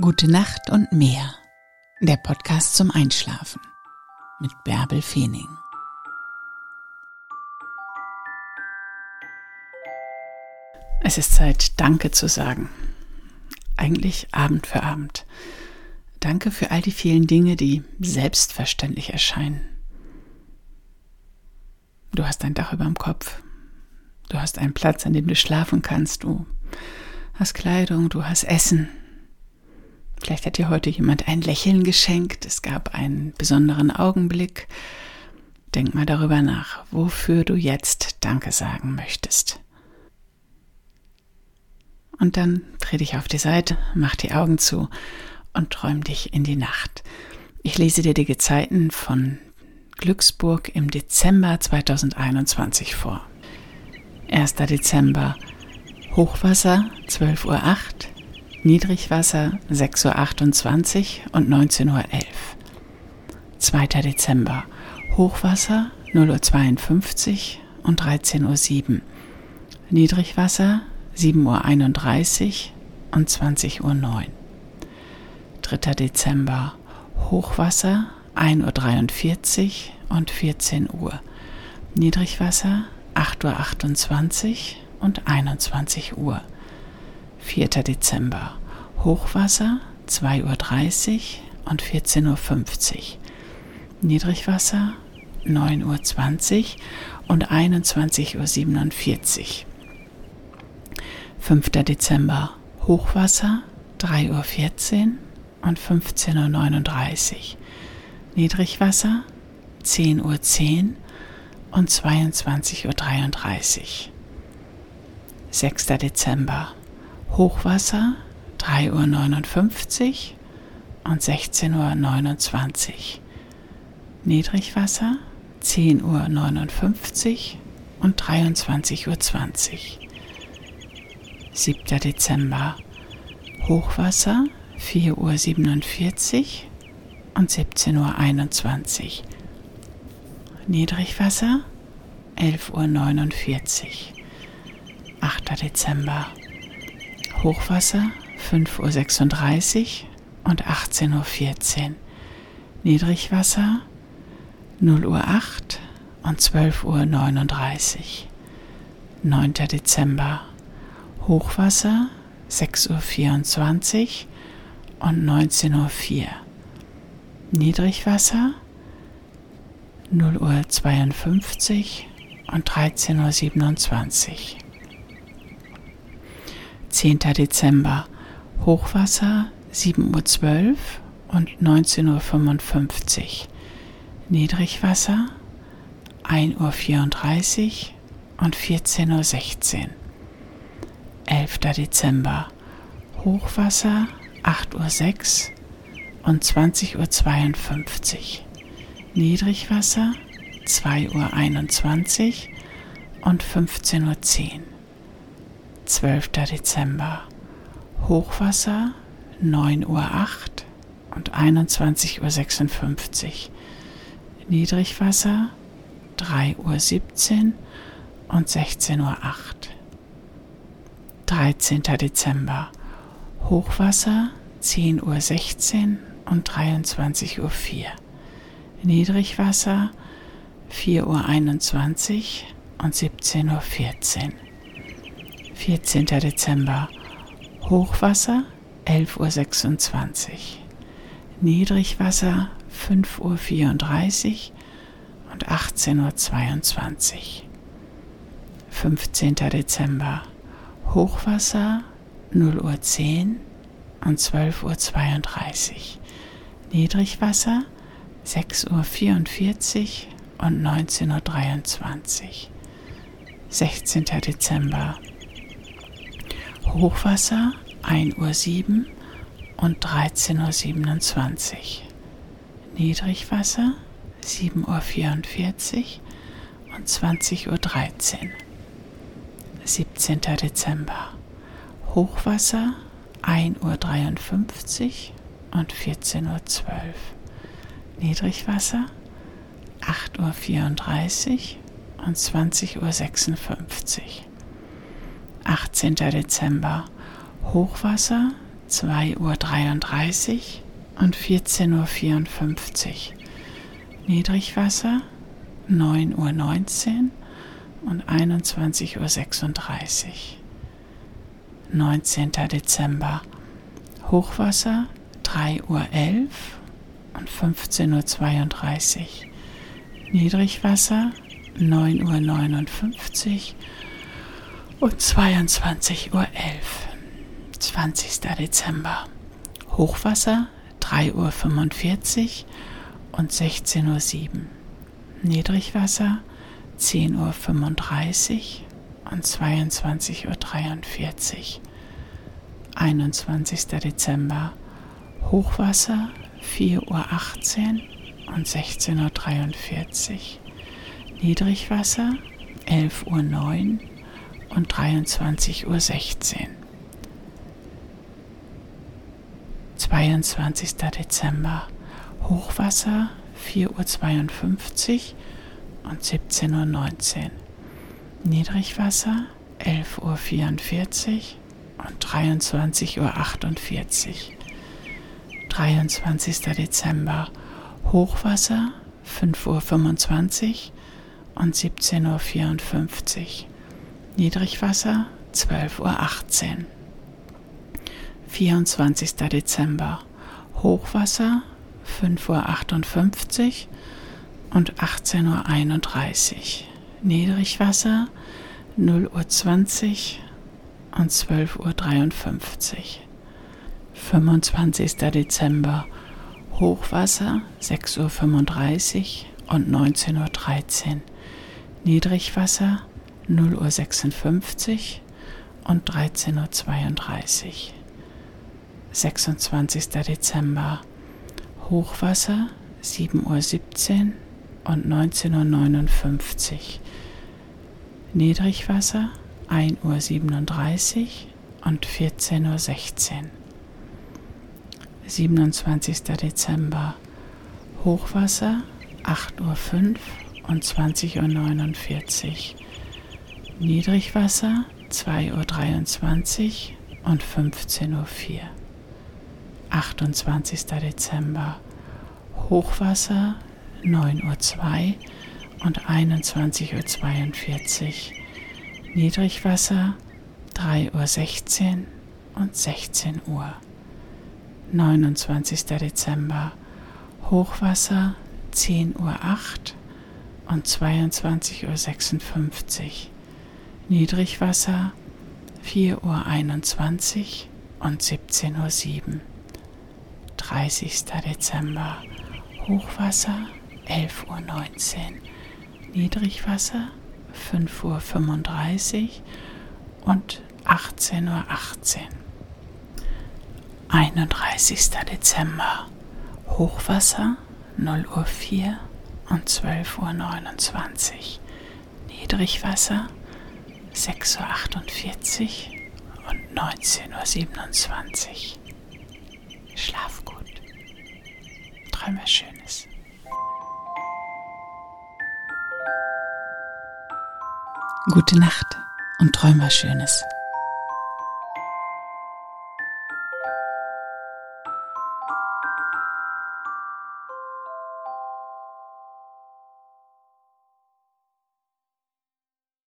Gute Nacht und mehr. Der Podcast zum Einschlafen mit Bärbel Feening. Es ist Zeit, Danke zu sagen. Eigentlich Abend für Abend. Danke für all die vielen Dinge, die selbstverständlich erscheinen. Du hast ein Dach über dem Kopf. Du hast einen Platz, an dem du schlafen kannst. Du hast Kleidung, du hast Essen, Vielleicht hat dir heute jemand ein Lächeln geschenkt, es gab einen besonderen Augenblick. Denk mal darüber nach, wofür du jetzt Danke sagen möchtest. Und dann dreh dich auf die Seite, mach die Augen zu und träum dich in die Nacht. Ich lese dir die Gezeiten von Glücksburg im Dezember 2021 vor. 1. Dezember Hochwasser 12.08 Uhr Niedrigwasser 6.28 Uhr und 19.11 Uhr. 2. Dezember. Hochwasser 0.52 Uhr und 13.07 Uhr. Niedrigwasser 7.31 Uhr und 20.09 Uhr. 3. Dezember. Hochwasser 1.43 Uhr und 14 Uhr. Niedrigwasser 8.28 Uhr und 21 Uhr. 4. Dezember. Hochwasser 2.30 Uhr und 14.50 Uhr. Niedrigwasser 9.20 Uhr und 21.47 Uhr. 5. Dezember. Hochwasser 3.14 Uhr und 15.39 Uhr. Niedrigwasser 10.10 Uhr 10 und 22.33 Uhr. 6. Dezember. Hochwasser 3.59 Uhr und 16.29 Uhr. Niedrigwasser 10.59 Uhr und 23.20 Uhr. 7. Dezember Hochwasser 4.47 Uhr und 17.21 Uhr. Niedrigwasser 11.49 Uhr. 8. Dezember Hochwasser 5.36 Uhr und 18.14 Uhr. Niedrigwasser 0 Uhr 8 und 12.39 Uhr. 9. Dezember Hochwasser 6.24 Uhr und 19.04 Uhr. Niedrigwasser 0 Uhr 52 und 13.27 Uhr. 10. Dezember Hochwasser 7.12 Uhr und 19.55 Uhr. Niedrigwasser 1.34 Uhr und 14.16 Uhr. 11. Dezember Hochwasser 8.06 Uhr und 20.52 Uhr. Niedrigwasser 2.21 Uhr und 15.10 Uhr. 12. Dezember. Hochwasser 9.08 Uhr und 21.56 Uhr. Niedrigwasser 3.17 Uhr und 16.08 Uhr. 13. Dezember. Hochwasser 10.16 Uhr und 23.04 Uhr. Niedrigwasser 4.21 Uhr und 17.14 Uhr. 14. Dezember. Hochwasser 11.26 Uhr. Niedrigwasser 5.34 Uhr und 18.22 Uhr. 15. Dezember. Hochwasser 0 Uhr 10 und 12.32 Uhr. Niedrigwasser 6 Uhr 44 und 19.23 Uhr. 16. Dezember. Hochwasser 1.07 Uhr und 13.27 Uhr. Niedrigwasser 7.44 Uhr und 20.13 Uhr. 17. Dezember. Hochwasser 1.53 Uhr und 14.12 Uhr. Niedrigwasser 8.34 Uhr und 20.56 Uhr. 18. Dezember Hochwasser 2.33 Uhr und 14.54 Uhr. Niedrigwasser 9.19 Uhr und 21.36 Uhr. 19. Dezember. Hochwasser 3.11 Uhr und 15.32 Uhr. Niedrigwasser 9.59 Uhr und 22.11 Uhr. 20. Dezember. Hochwasser 3.45 Uhr und 16.07 Uhr. Niedrigwasser 10.35 Uhr und 22.43 Uhr. 21. Dezember. Hochwasser 4.18 Uhr und 16.43 Uhr. Niedrigwasser 11.09 Uhr und 23.16 Uhr. 22. Dezember. Hochwasser 4.52 Uhr und 17.19 Uhr. Niedrigwasser 11.44 Uhr und 23.48 Uhr. 23. Dezember. Hochwasser 5.25 Uhr und 17.54 Uhr. Niedrigwasser 12.18 Uhr. 24. Dezember. Hochwasser 5.58 Uhr und 18.31 Uhr. Niedrigwasser 0.20 Uhr und 12.53 Uhr. 25. Dezember. Hochwasser 6.35 Uhr und 19.13 Uhr. Niedrigwasser 0.56 Uhr und 13.32 Uhr. 26. Dezember. Hochwasser 7.17 Uhr und 19.59 Uhr. Niedrigwasser 1.37 Uhr und 14.16 Uhr. 27. Dezember. Hochwasser 8.05 Uhr und 20.49 Uhr. Niedrigwasser 2.23 Uhr und 15.04 Uhr. 28. Dezember. Hochwasser 9.02 Uhr und 21.42 Uhr. Niedrigwasser 3.16 Uhr und 16 Uhr. 29. Dezember. Hochwasser 10.08 Uhr und 22.56 Uhr. Niedrigwasser 4.21 Uhr und 17.07 Uhr. 30. Dezember. Hochwasser 11.19 Uhr. Niedrigwasser 5.35 Uhr und 18.18 Uhr. 31. Dezember. Hochwasser 0 Uhr 4 und 12.29 Uhr. Niedrigwasser 6.48 Uhr und 19.27 Uhr. Schlaf gut. Träum was Schönes. Gute Nacht und träum Schönes.